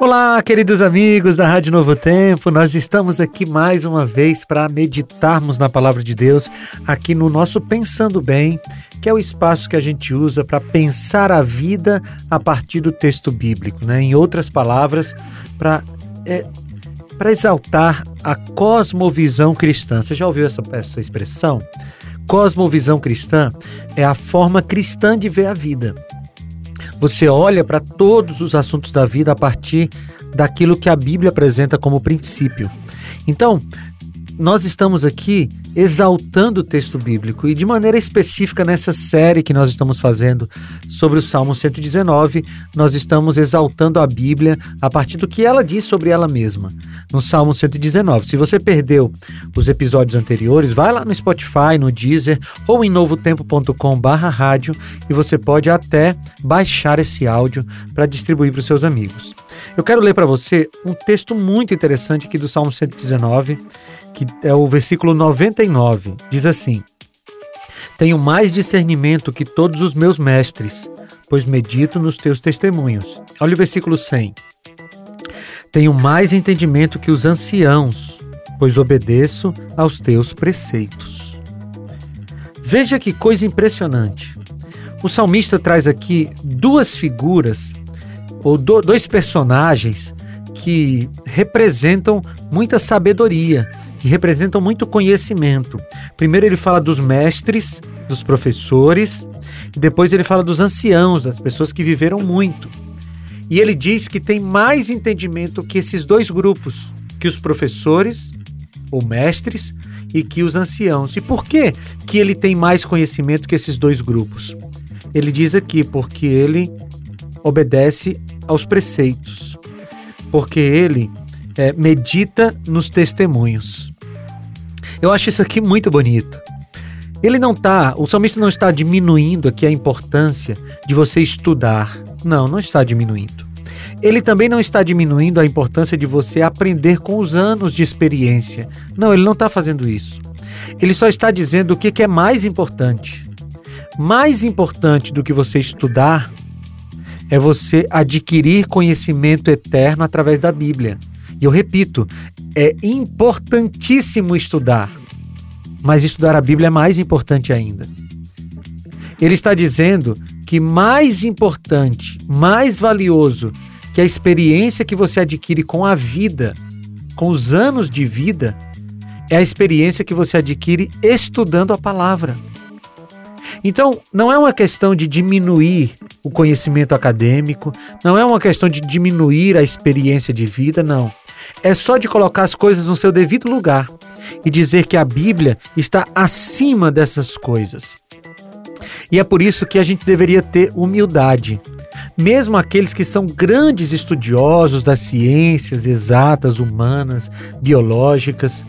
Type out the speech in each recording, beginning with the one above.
Olá, queridos amigos da Rádio Novo Tempo. Nós estamos aqui mais uma vez para meditarmos na palavra de Deus, aqui no nosso Pensando Bem, que é o espaço que a gente usa para pensar a vida a partir do texto bíblico, né? Em outras palavras, para é, para exaltar a cosmovisão cristã. Você já ouviu essa, essa expressão? Cosmovisão cristã é a forma cristã de ver a vida. Você olha para todos os assuntos da vida a partir daquilo que a Bíblia apresenta como princípio. Então, nós estamos aqui exaltando o texto bíblico e de maneira específica nessa série que nós estamos fazendo sobre o Salmo 119, nós estamos exaltando a Bíblia a partir do que ela diz sobre ela mesma. No Salmo 119. Se você perdeu os episódios anteriores, vai lá no Spotify, no Deezer ou em novotempo.com/rádio e você pode até baixar esse áudio para distribuir para os seus amigos. Eu quero ler para você um texto muito interessante aqui do Salmo 119 que é o versículo 99, diz assim: Tenho mais discernimento que todos os meus mestres, pois medito nos teus testemunhos. Olha o versículo 100. Tenho mais entendimento que os anciãos, pois obedeço aos teus preceitos. Veja que coisa impressionante. O salmista traz aqui duas figuras, ou do, dois personagens, que representam muita sabedoria que representam muito conhecimento. Primeiro ele fala dos mestres, dos professores, e depois ele fala dos anciãos, das pessoas que viveram muito. E ele diz que tem mais entendimento que esses dois grupos, que os professores ou mestres e que os anciãos. E por que que ele tem mais conhecimento que esses dois grupos? Ele diz aqui porque ele obedece aos preceitos, porque ele é, medita nos testemunhos. Eu acho isso aqui muito bonito. Ele não está, o salmista não está diminuindo aqui a importância de você estudar. Não, não está diminuindo. Ele também não está diminuindo a importância de você aprender com os anos de experiência. Não, ele não está fazendo isso. Ele só está dizendo o que é mais importante. Mais importante do que você estudar é você adquirir conhecimento eterno através da Bíblia. E eu repito, é importantíssimo estudar, mas estudar a Bíblia é mais importante ainda. Ele está dizendo que mais importante, mais valioso que a experiência que você adquire com a vida, com os anos de vida, é a experiência que você adquire estudando a palavra. Então, não é uma questão de diminuir o conhecimento acadêmico, não é uma questão de diminuir a experiência de vida, não. É só de colocar as coisas no seu devido lugar e dizer que a Bíblia está acima dessas coisas. E é por isso que a gente deveria ter humildade. Mesmo aqueles que são grandes estudiosos das ciências exatas, humanas, biológicas,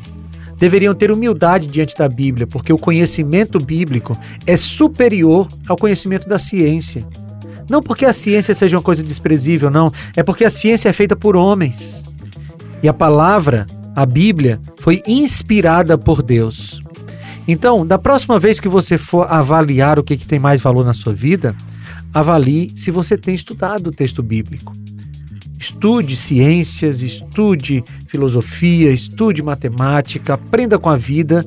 deveriam ter humildade diante da Bíblia, porque o conhecimento bíblico é superior ao conhecimento da ciência. Não porque a ciência seja uma coisa desprezível, não, é porque a ciência é feita por homens. E a palavra, a Bíblia, foi inspirada por Deus. Então, da próxima vez que você for avaliar o que, que tem mais valor na sua vida, avalie se você tem estudado o texto bíblico. Estude ciências, estude filosofia, estude matemática, aprenda com a vida,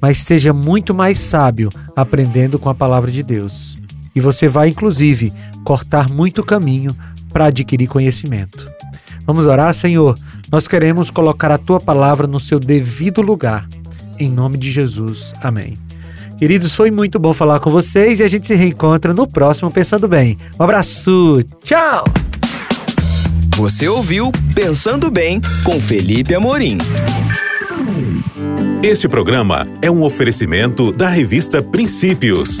mas seja muito mais sábio aprendendo com a palavra de Deus. E você vai, inclusive, cortar muito caminho para adquirir conhecimento. Vamos orar, Senhor. Nós queremos colocar a tua palavra no seu devido lugar. Em nome de Jesus. Amém. Queridos, foi muito bom falar com vocês e a gente se reencontra no próximo Pensando Bem. Um abraço. Tchau. Você ouviu Pensando Bem com Felipe Amorim. Este programa é um oferecimento da revista Princípios.